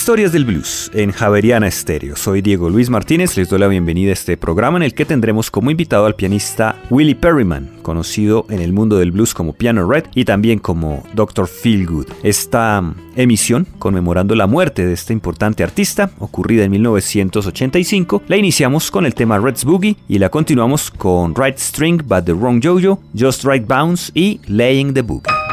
Historias del Blues en Javeriana Estéreo. Soy Diego Luis Martínez, les doy la bienvenida a este programa en el que tendremos como invitado al pianista Willie Perryman, conocido en el mundo del blues como Piano Red y también como Dr. Feelgood. Esta emisión, conmemorando la muerte de este importante artista, ocurrida en 1985, la iniciamos con el tema Red's Boogie y la continuamos con Right String but the Wrong Jojo, Just Right Bounce y Laying the Boogie.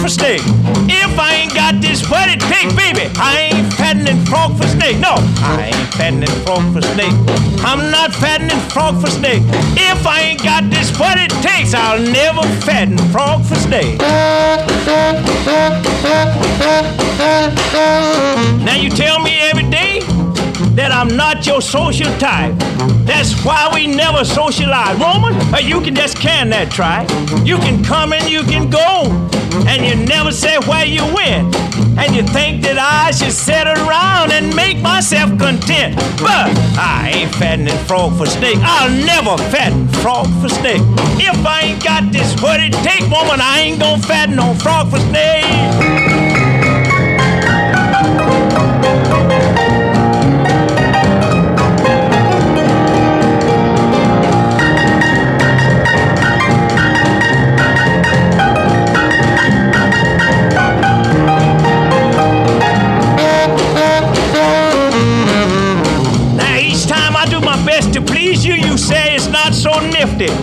For steak. If I ain't got this it take, baby, I ain't fattening frog for steak. No, I ain't fattening frog for steak. I'm not fattening frog for steak. If I ain't got this what it takes, I'll never fatten frog for steak. Now you tell me every day that I'm not your social type. That's why we never socialize. Woman, or you can just can that try. You can come and you can go, and you never say where you went. And you think that I should sit around and make myself content. But I ain't fattening frog for steak. I'll never fatten frog for steak. If I ain't got this what it take, woman, I ain't gonna fatten no frog for steak.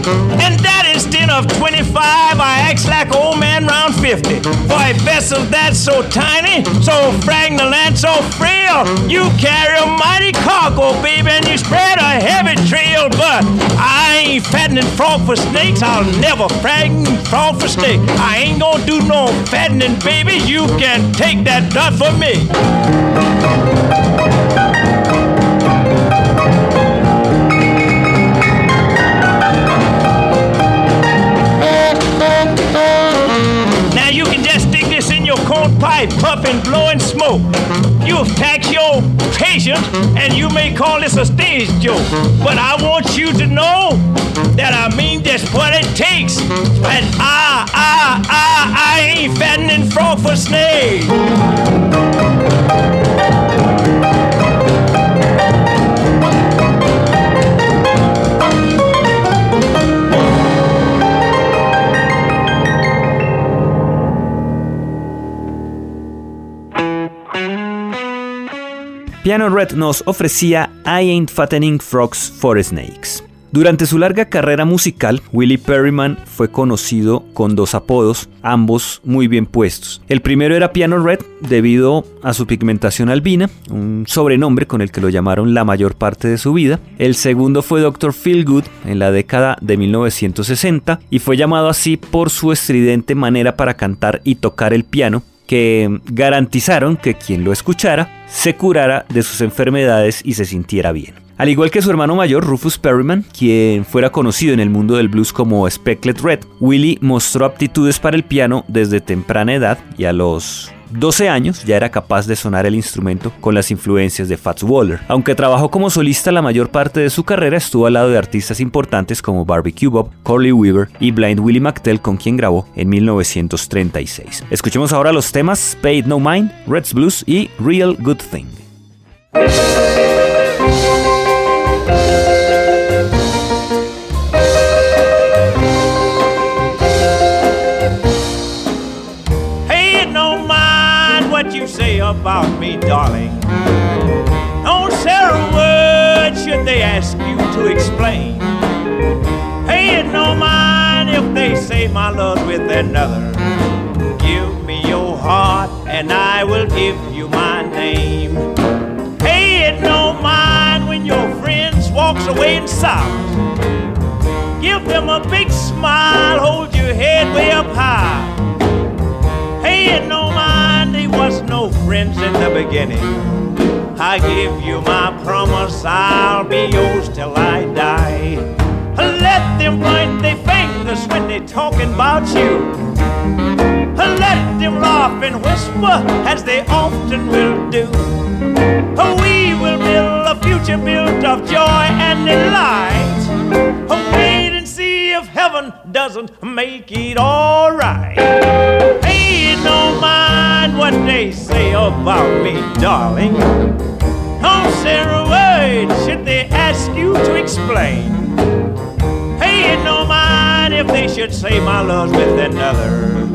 And that instead of 25, I act like old man round 50. For a vessel that's so tiny, so fragnant and so frail, you carry a mighty cargo, baby, and you spread a heavy trail. But I ain't fattening frog for snakes. I'll never fragment frog for steak. I ain't gonna do no fattening, baby. You can take that dot for me. Now you can just stick this in your corn pipe, puff and blow and smoke. You've taxed your patience, and you may call this a stage joke. But I want you to know that I mean just what it takes. And I, I, I, I ain't fattening frog for snakes. Piano Red nos ofrecía I Ain't Fattening Frogs for Snakes. Durante su larga carrera musical, Willie Perryman fue conocido con dos apodos, ambos muy bien puestos. El primero era Piano Red debido a su pigmentación albina, un sobrenombre con el que lo llamaron la mayor parte de su vida. El segundo fue Dr. Feelgood en la década de 1960 y fue llamado así por su estridente manera para cantar y tocar el piano que garantizaron que quien lo escuchara se curara de sus enfermedades y se sintiera bien. Al igual que su hermano mayor, Rufus Perryman, quien fuera conocido en el mundo del blues como Specklet Red, Willie mostró aptitudes para el piano desde temprana edad y a los 12 años ya era capaz de sonar el instrumento con las influencias de Fats Waller. Aunque trabajó como solista la mayor parte de su carrera, estuvo al lado de artistas importantes como Barbecue Bob, Corley Weaver y Blind Willie McTell, con quien grabó en 1936. Escuchemos ahora los temas Paid No Mind, Red's Blues y Real Good Thing. About me, darling. Don't say a word should they ask you to explain. Hey, no mind if they say my love with another. Give me your heart and I will give you my name. Hey, it no mind when your friends walks away in silence. Give them a big smile, hold your head way up high. Hey, it no mind, friends in the beginning. I give you my promise, I'll be yours till I die. Let them point their fingers when they talking about you. Let them laugh and whisper as they often will do. We will build a future built of joy and delight. If heaven doesn't make it alright. Hey, don't mind what they say about me, darling. Don't say a word should they ask you to explain. Hey, no mind if they should say my love's with another.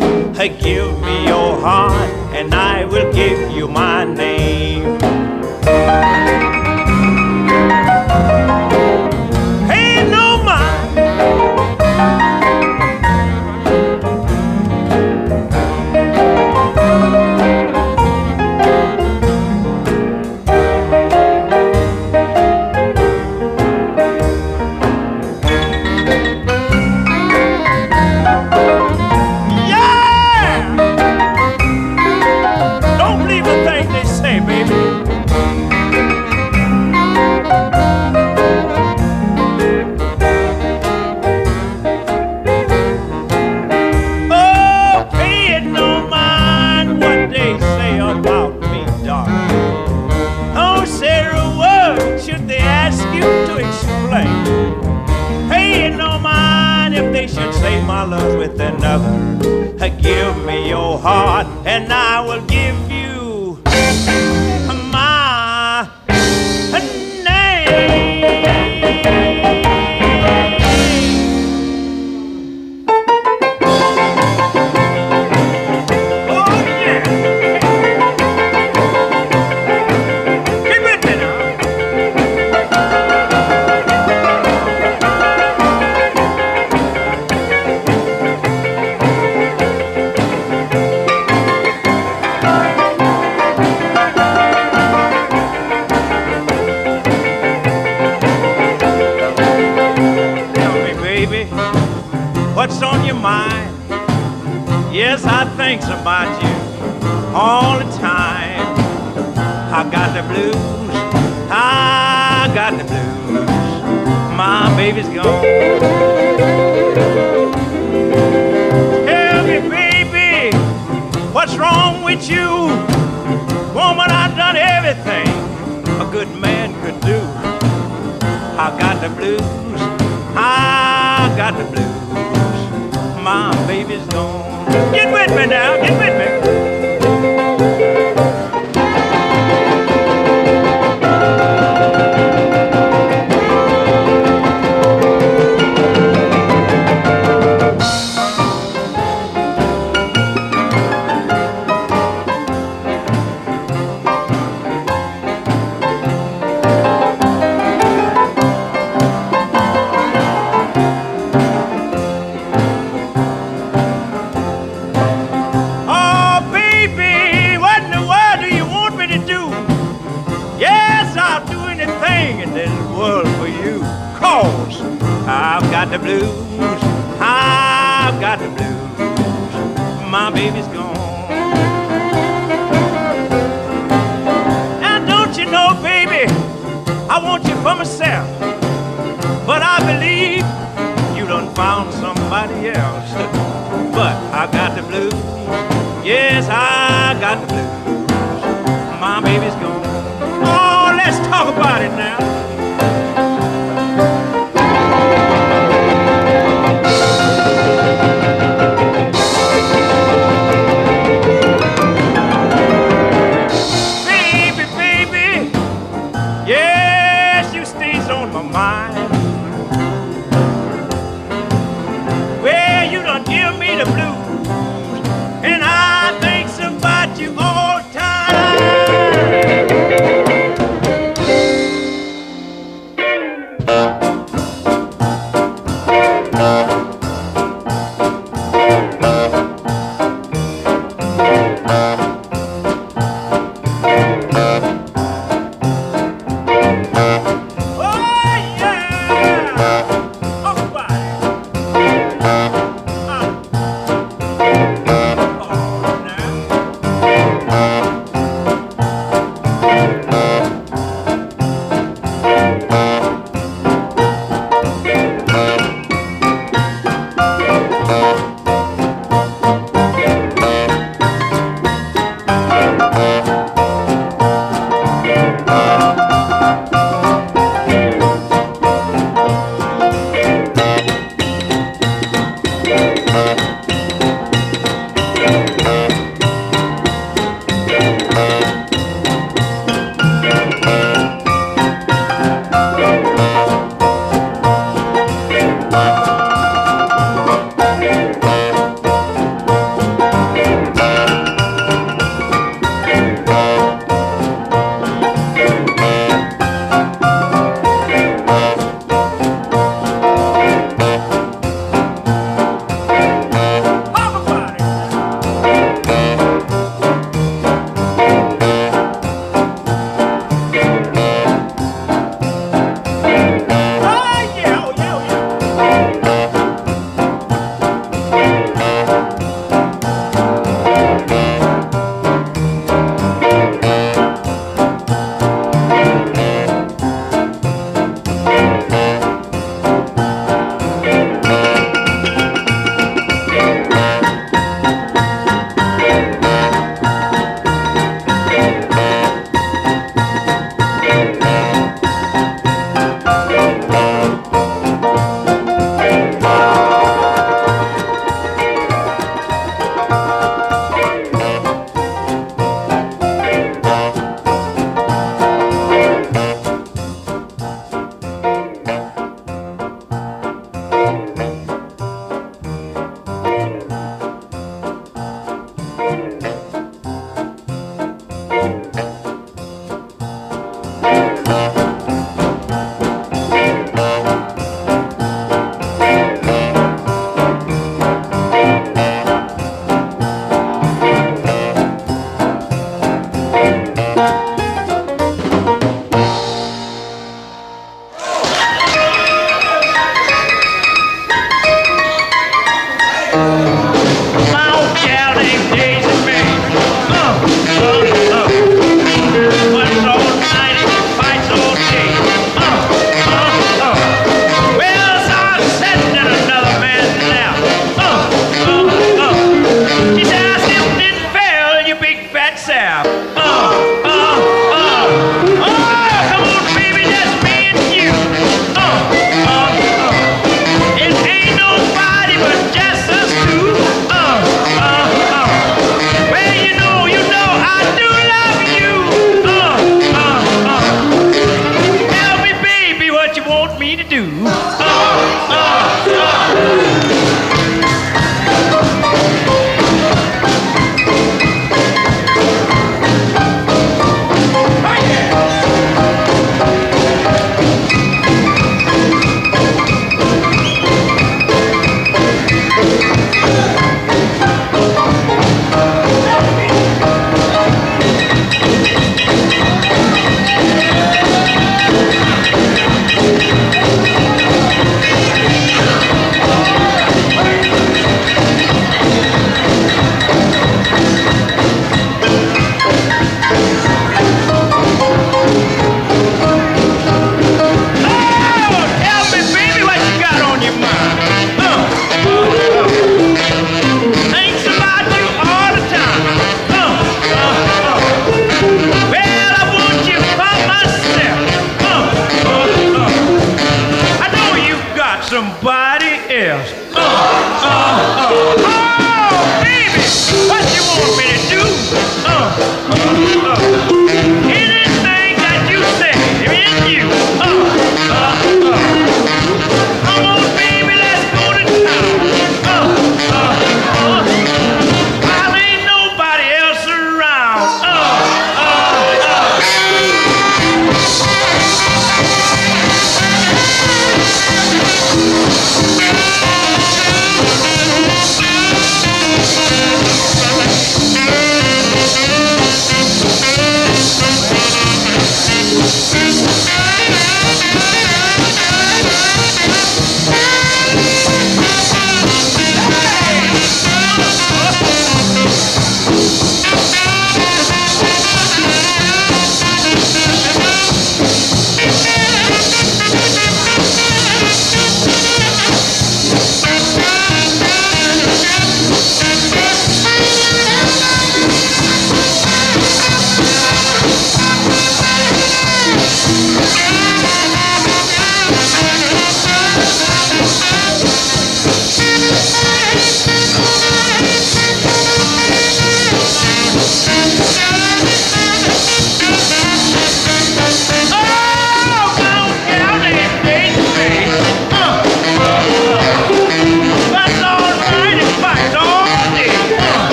give me your heart, and I will give you my name.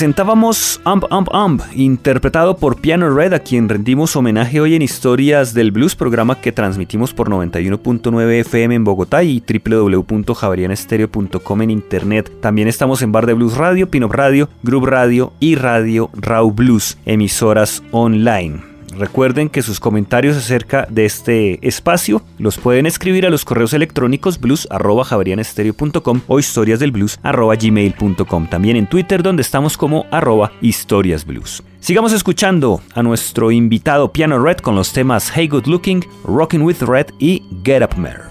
Presentábamos Amp Amp Amp, interpretado por Piano Red, a quien rendimos homenaje hoy en Historias del Blues, programa que transmitimos por 91.9 FM en Bogotá y www.javarianestereo.com en internet. También estamos en Bar de Blues Radio, Pinop Radio, Group Radio y Radio Raw Blues, emisoras online. Recuerden que sus comentarios acerca de este espacio los pueden escribir a los correos electrónicos blues.javarianestereo.com o historiasdelblues.gmail.com. También en Twitter donde estamos como arroba historiasblues. Sigamos escuchando a nuestro invitado Piano Red con los temas Hey Good Looking, Rocking with Red y Get Up Mare.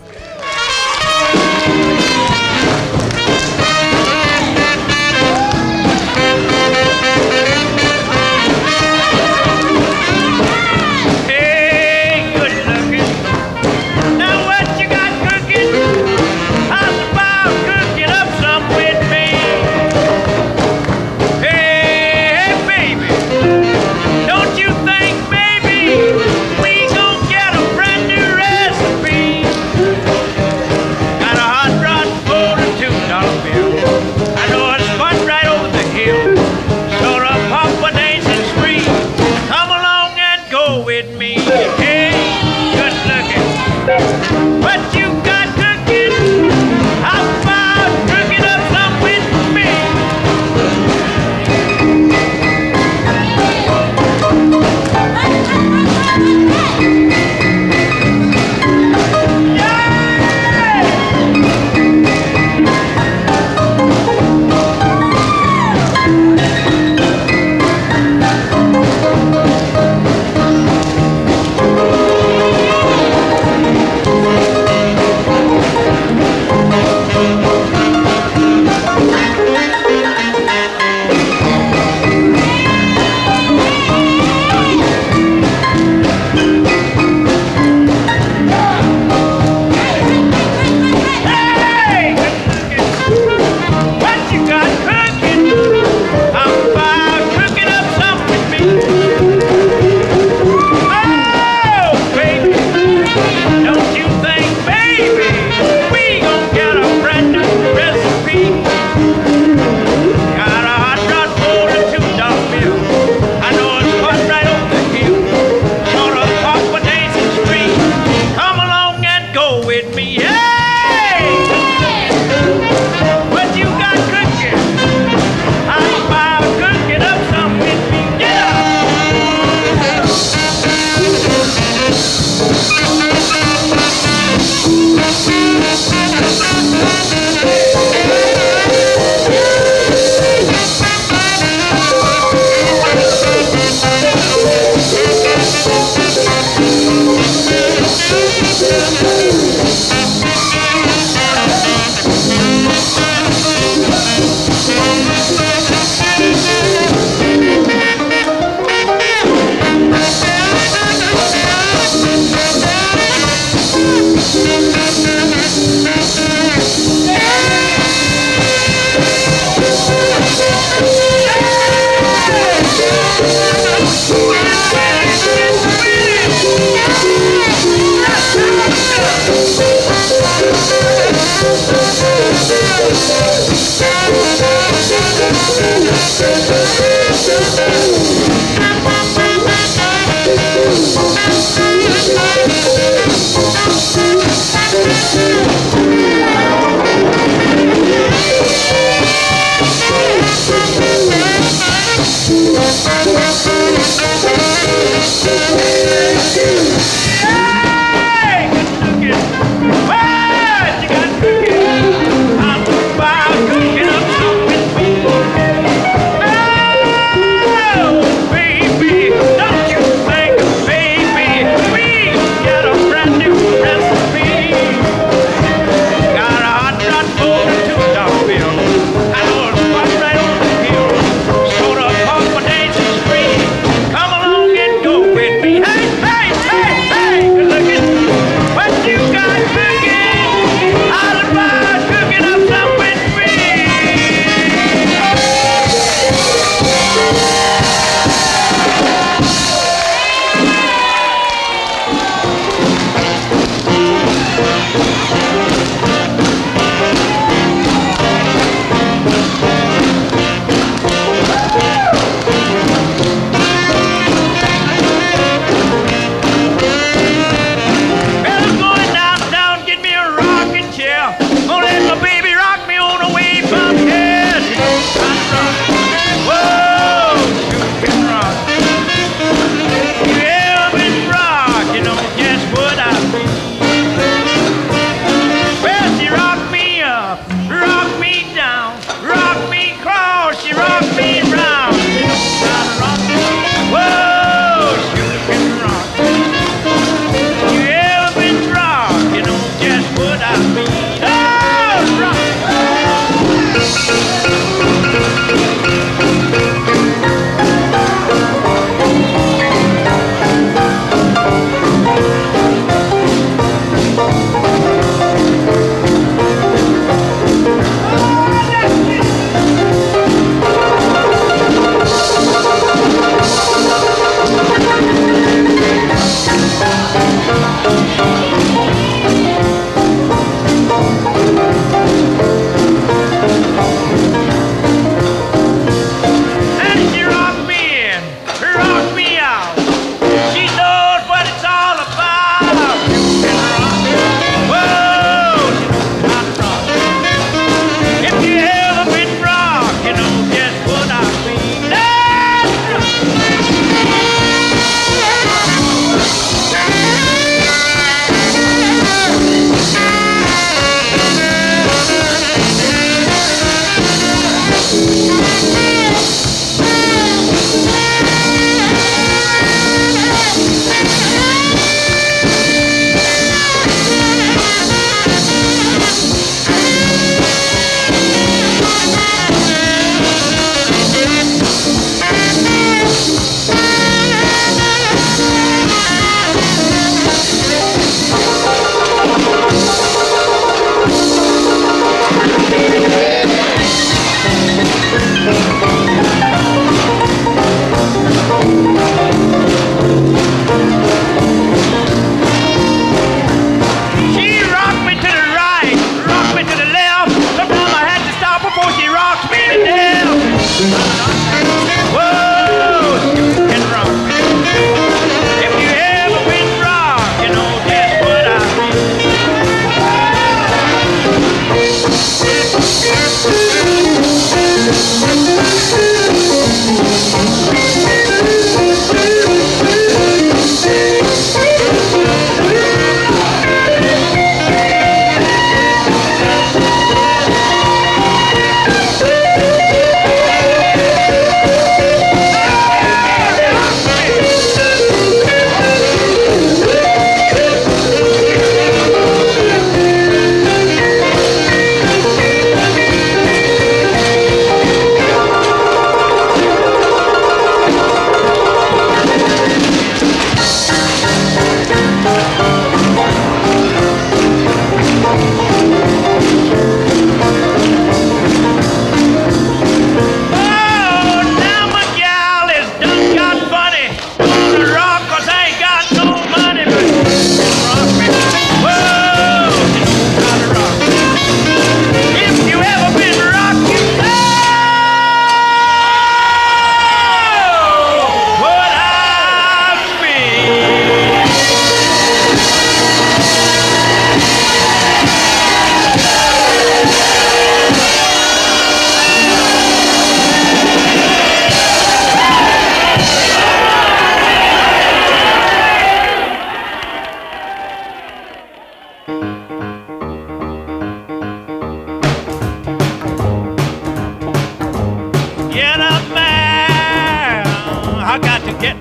Thank you.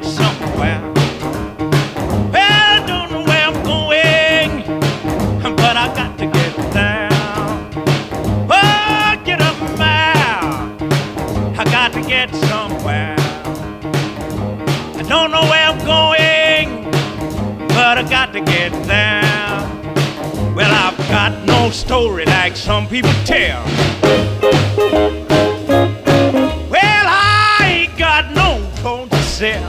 somewhere. Well, I don't know where I'm going, but I got to get. Oh, get up. I got to get somewhere. I don't know where I'm going, but I got to get. Well, I've got no story like some people tell. Well, I ain't got no phone to sell.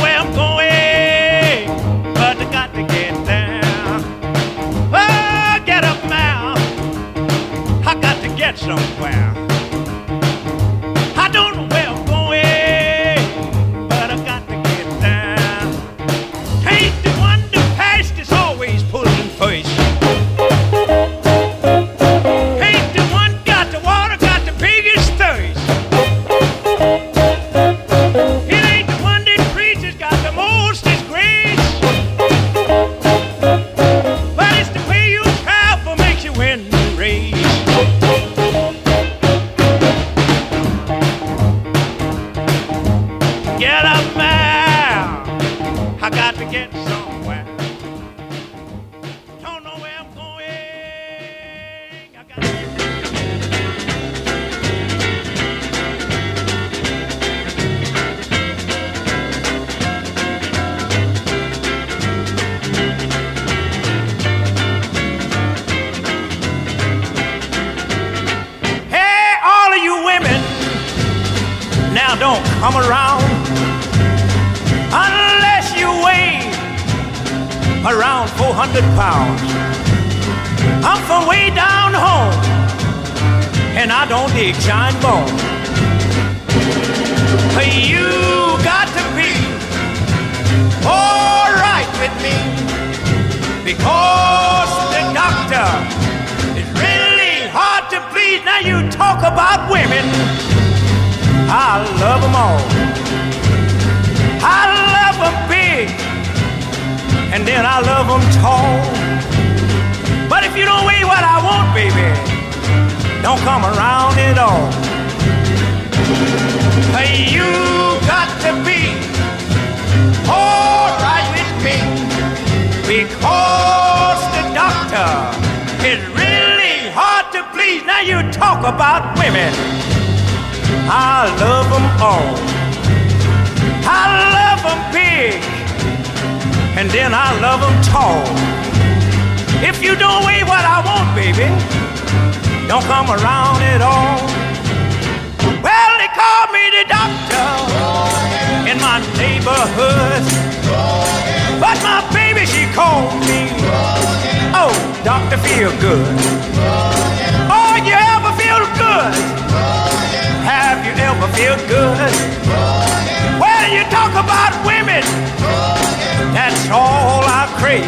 Where I'm going. I love them tall. But if you don't weigh what I want, baby, don't come around at all. Hey, you got to be alright with me because the doctor is really hard to please. Now you talk about women. I love them all. I love them big, and then I love them tall. If you don't weigh what I want, baby, don't come around at all. Well, they call me the doctor in my neighborhood. But my baby, she called me. Oh, Doctor Feel Good. Oh, you ever feel good? Have you ever feel good? Well, you talk about women. That's all I crave.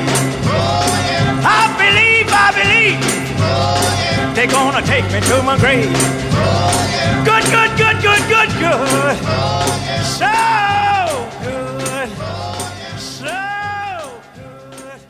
I believe, I believe. They're gonna take me to my grave. Good, good, good, good, good, good. So good. So good.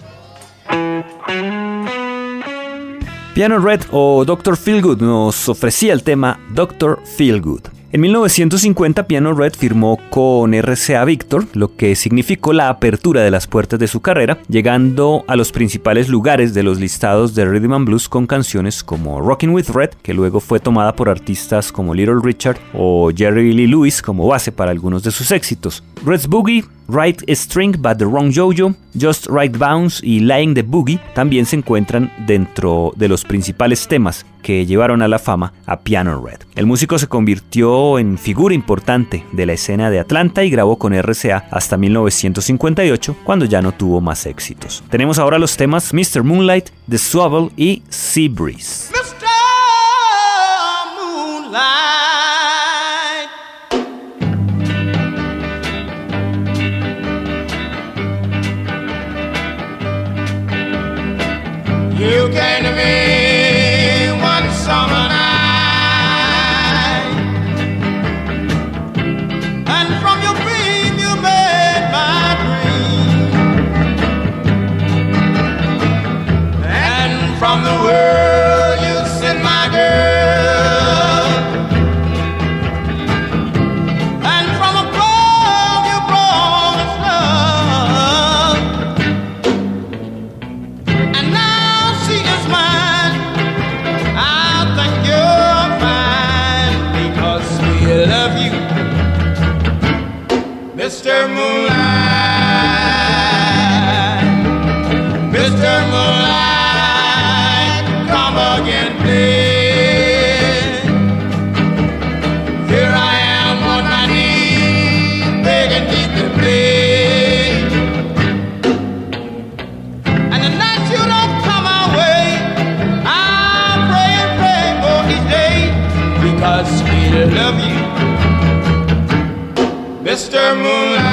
Piano Red o Dr. Feelgood nos ofrecía el tema Dr. Feelgood. En 1950 Piano Red firmó con RCA Victor, lo que significó la apertura de las puertas de su carrera, llegando a los principales lugares de los listados de Rhythm and Blues con canciones como Rockin' with Red, que luego fue tomada por artistas como Little Richard o Jerry Lee Lewis como base para algunos de sus éxitos. Red's Boogie, Right String but the Wrong Jojo, Just Right Bounce y Lying the Boogie también se encuentran dentro de los principales temas que llevaron a la fama a Piano Red. El músico se convirtió en figura importante de la escena de Atlanta y grabó con RCA hasta 1958 cuando ya no tuvo más éxitos. Tenemos ahora los temas Mr. Moonlight, The Swavel y Sea Breeze. Mr. Moonlight. You came Mr. Moonlight.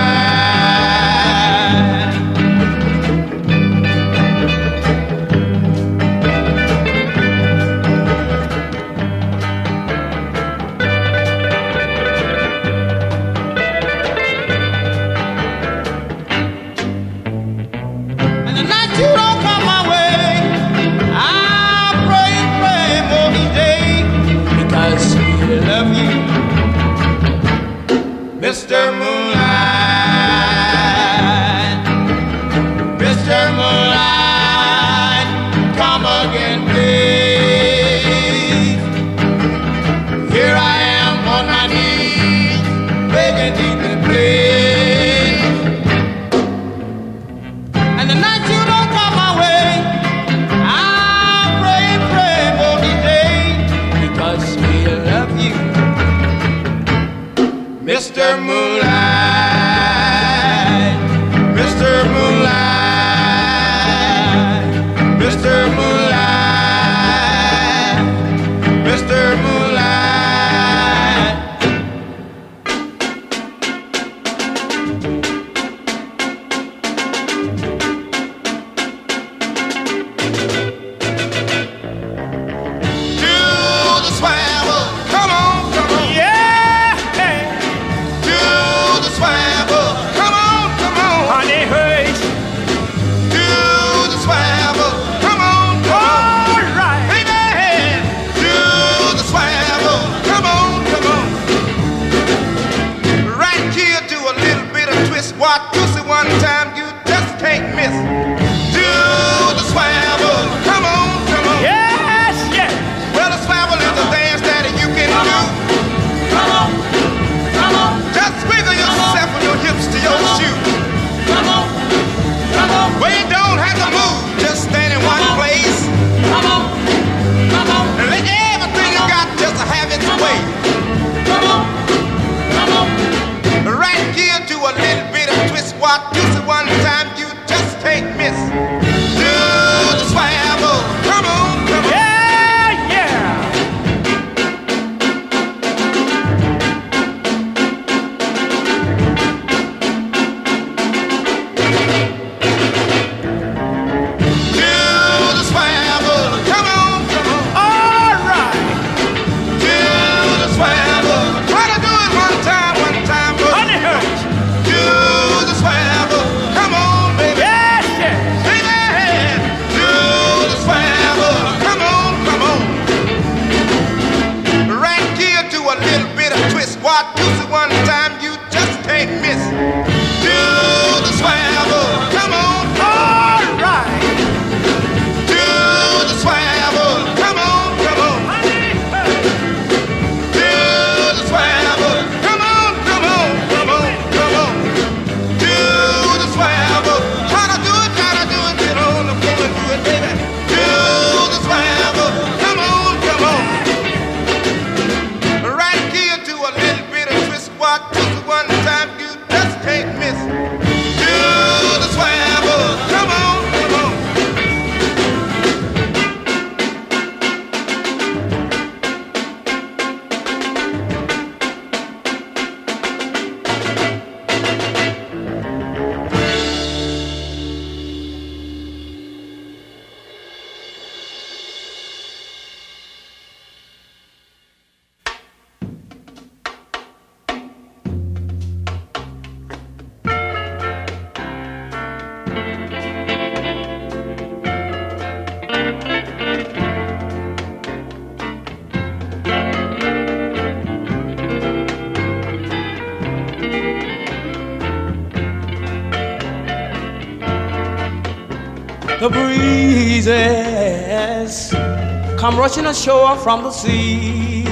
come rushing ashore from the sea.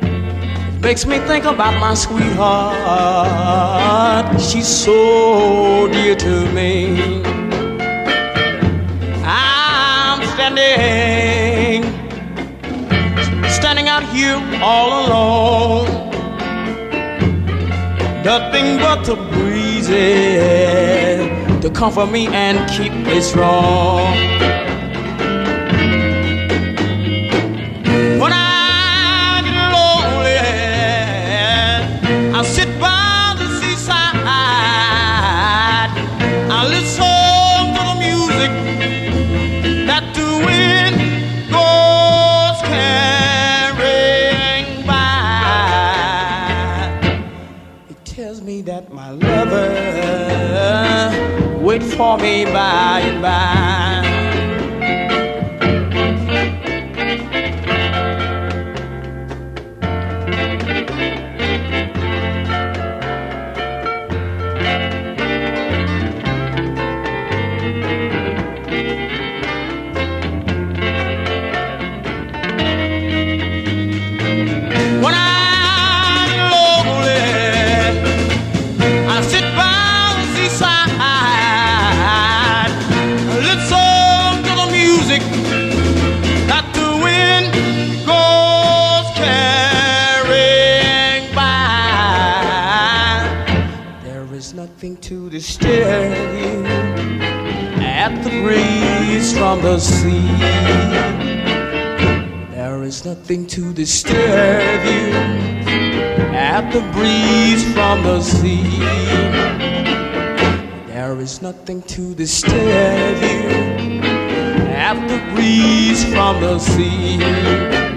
It makes me think about my sweetheart. She's so dear to me. I'm standing, standing out here all alone. Nothing but the breezes to comfort me and keep me strong. for me by and by. breeze from the sea. There is nothing to disturb you at the breeze from the sea. There is nothing to disturb you at the breeze from the sea.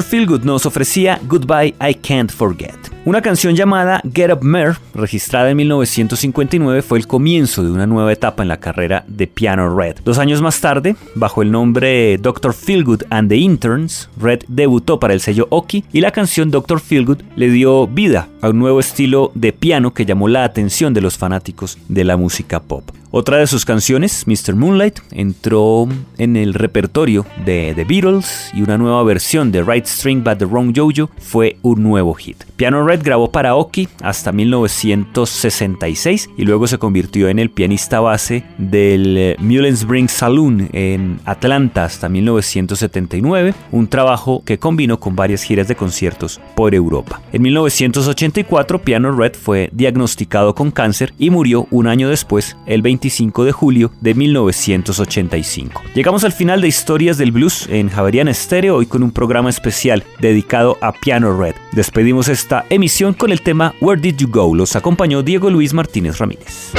Dr. Feelgood nos ofrecía Goodbye I Can't Forget. Una canción llamada Get Up Mare, registrada en 1959, fue el comienzo de una nueva etapa en la carrera de Piano Red. Dos años más tarde, bajo el nombre Dr. Feelgood and the Interns, Red debutó para el sello Oki y la canción Dr. Feelgood le dio vida a un nuevo estilo de piano que llamó la atención de los fanáticos de la música pop. Otra de sus canciones, Mr. Moonlight, entró en el repertorio de The Beatles y una nueva versión de Right String But the Wrong Jojo fue un nuevo hit. Piano Red grabó para Oki hasta 1966 y luego se convirtió en el pianista base del Mullens Spring Saloon en Atlanta hasta 1979, un trabajo que combinó con varias giras de conciertos por Europa. En 1984, Piano Red fue diagnosticado con cáncer y murió un año después, el 25 de julio de 1985. Llegamos al final de Historias del Blues en Javeriana Estéreo, hoy con un programa especial dedicado a Piano Red. Despedimos esta emisión con el tema Where Did You Go? Los acompañó Diego Luis Martínez Ramírez.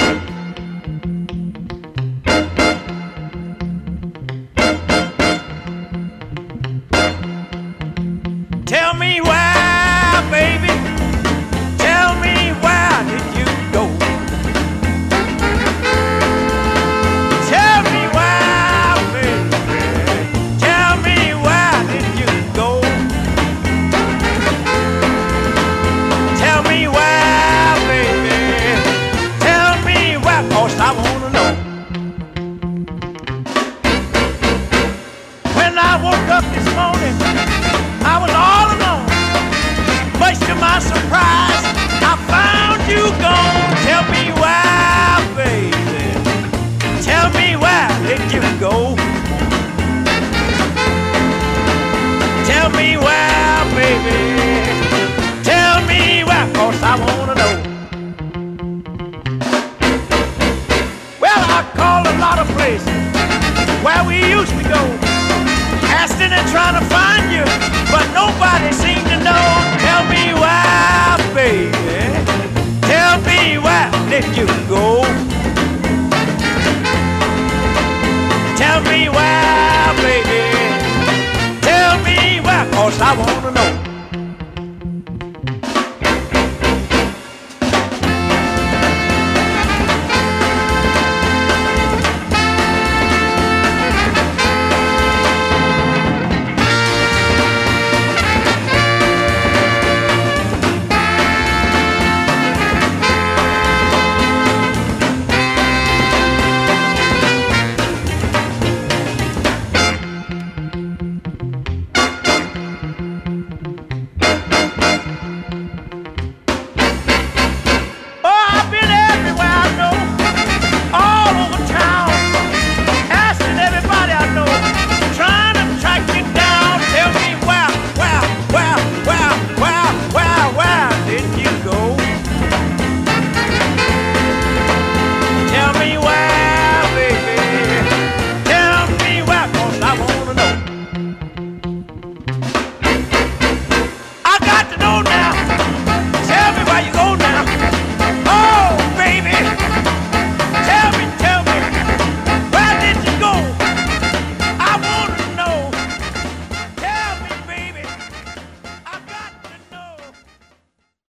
trying to find you, but nobody seems to know. Tell me why, baby. Tell me why did you go? Tell me why, baby. Tell me why, cause I wanna know.